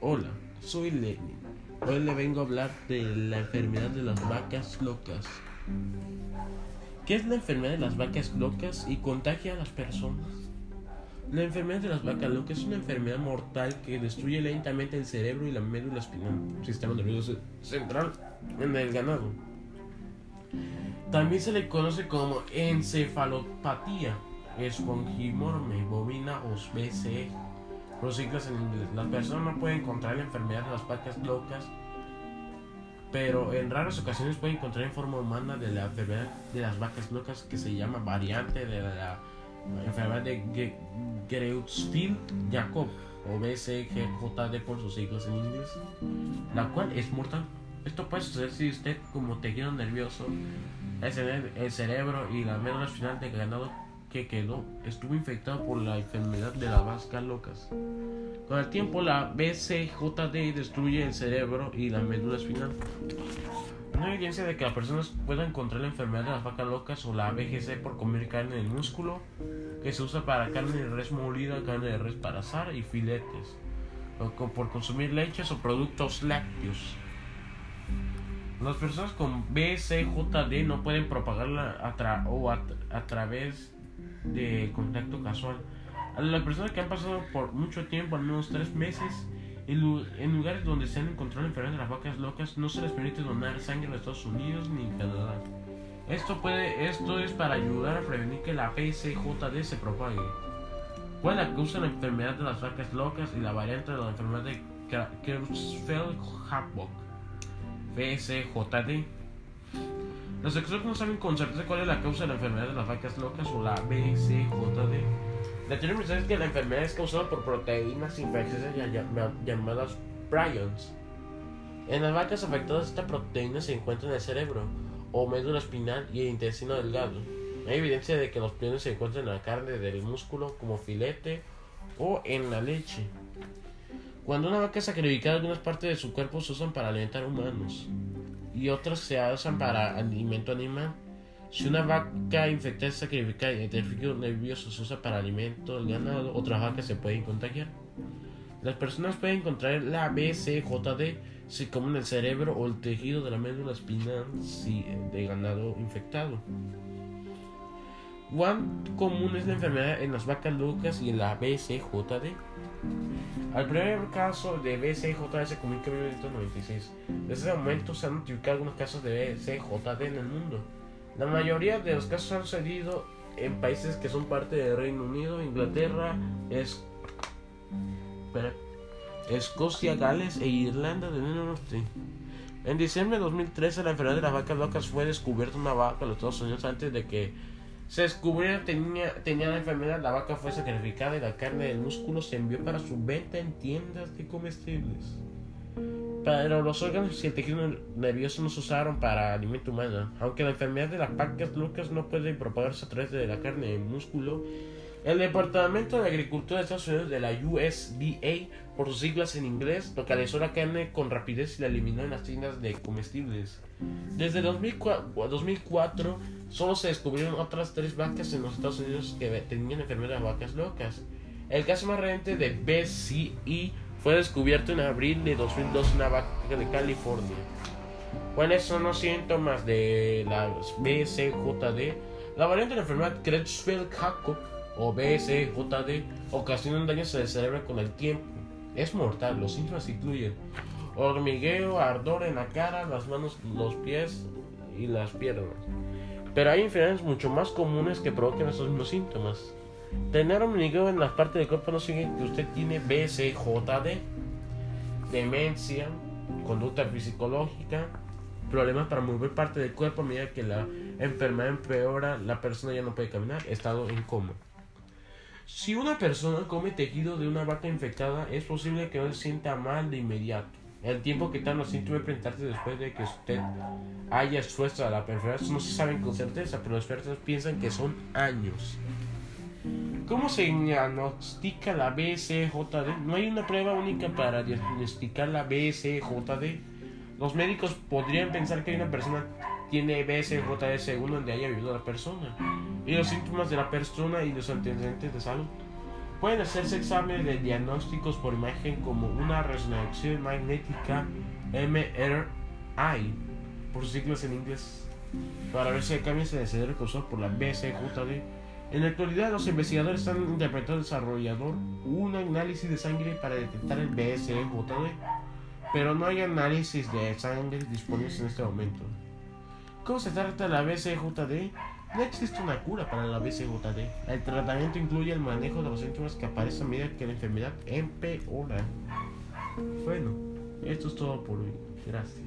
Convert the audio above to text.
Hola, soy Lenin. Hoy le vengo a hablar de la enfermedad de las vacas locas. ¿Qué es la enfermedad de las vacas locas y contagia a las personas? La enfermedad de las vacas locas es una enfermedad mortal que destruye lentamente el cerebro y la médula espinal, sistema nervioso central, en el ganado. También se le conoce como encefalopatía espongiforme bovina o BCE, por siglas en inglés. Las personas no pueden encontrar la enfermedad de las vacas locas, pero en raras ocasiones pueden encontrar en forma humana de la enfermedad de las vacas locas que se llama variante de la enfermedad de Creutzfeldt-Jakob o BCGJD por sus siglas en inglés, la cual es mortal. Esto puede suceder si usted como tejido nervioso, el cerebro y la médula espinal de ganado que quedó estuvo infectado por la enfermedad de las vacas locas. Con el tiempo, la BCJD destruye el cerebro y la médula espinal. No hay evidencia de que las personas puedan encontrar la enfermedad de las vacas locas o la VGC por comer carne del músculo, que se usa para carne de res molida, carne de res para asar y filetes, o por consumir leches o productos lácteos. Las personas con BCJD no pueden propagarla a, o a, a través de contacto casual. A las personas que han pasado por mucho tiempo, al menos tres meses, en lugares donde se han encontrado enfermedades de las vacas locas, no se les permite donar sangre en Estados Unidos ni en Canadá. Esto, puede, esto es para ayudar a prevenir que la PCJD se propague. ¿Cuál es la causa de la enfermedad de las vacas locas y la variante de la enfermedad de Creutzfeldt-Jakob? PCJD. Los expertos no saben con certeza cuál es la causa de la enfermedad de las vacas locas o la BCJD. La teoría es que la enfermedad es causada por proteínas infecciosas llamadas prions. En las vacas afectadas, esta proteína se encuentra en el cerebro o médula espinal y el intestino delgado. Hay evidencia de que los prions se encuentran en la carne del músculo como filete o en la leche. Cuando una vaca es sacrificada, algunas partes de su cuerpo se usan para alimentar humanos y otras se usan para alimento animal. Si una vaca infectada es sacrificada y el tejido nervioso se usa para alimento del ganado, otras vacas se pueden contagiar. Las personas pueden contraer la BCJD si comen el cerebro o el tejido de la médula espinal de ganado infectado. ¿Cuán común es la enfermedad en las vacas locas y en la BCJD? Al primer caso de BCJD se en 1996. Desde ese momento se han notificado algunos casos de BCJD en el mundo. La mayoría de los casos han sucedido en países que son parte del Reino Unido, Inglaterra, es... Escocia, Gales e Irlanda del Norte. En diciembre de 2013 la enfermedad de las vacas locas fue descubierta en una vaca en los Estados Unidos antes de que se descubrió que tenía, tenía la enfermedad, la vaca fue sacrificada y la carne del músculo se envió para su venta en tiendas de comestibles. Pero los órganos y el tejido nervioso no se usaron para alimento humano. Aunque la enfermedad de las vacas locas no puede propagarse a través de la carne del músculo, el Departamento de Agricultura de Estados Unidos de la USDA, por sus siglas en inglés, localizó la carne con rapidez y la eliminó en las tiendas de comestibles. Desde 2004, solo se descubrieron otras tres vacas en los Estados Unidos que tenían enfermedad de vacas locas. El caso más reciente de BCE fue descubierto en abril de 2002 en una vaca de California. ¿Cuáles son los síntomas de la BCJD? La variante de la enfermedad Creutzfeldt-Jakob o BCJD ocasionan daños al cerebro con el tiempo. Es mortal. Los síntomas incluyen hormigueo, ardor en la cara, las manos, los pies y las piernas. Pero hay enfermedades mucho más comunes que provocan esos mismos síntomas. Tener hormigueo en las partes del cuerpo no significa que usted tiene BCJD, demencia, conducta fisiológica, problemas para mover parte del cuerpo a medida que la enfermedad empeora, la persona ya no puede caminar, estado en coma. Si una persona come tejido de una vaca infectada, es posible que no se sienta mal de inmediato. El tiempo que tarda los síntomas presentarse después de que usted haya expuesto a la enfermedad no se sabe con certeza, pero los expertos piensan que son años. ¿Cómo se diagnostica la BCJD? No hay una prueba única para diagnosticar la BCJD. Los médicos podrían pensar que una persona tiene BCJD según donde haya vivido la persona y los síntomas de la persona y los antecedentes de salud. Pueden hacerse exámenes de diagnósticos por imagen como una resonancia magnética MRI, por sus siglas en inglés, para ver si hay cambios en el cerebro por la BCJD. En la actualidad, los investigadores están interpretando desarrollador un análisis de sangre para detectar el BCJD, pero no hay análisis de sangre disponibles en este momento. ¿Cómo se trata la BCJD? No existe una cura para la BCJD. El tratamiento incluye el manejo de los síntomas que aparecen a medida que la enfermedad empeora. Bueno, esto es todo por hoy. Gracias.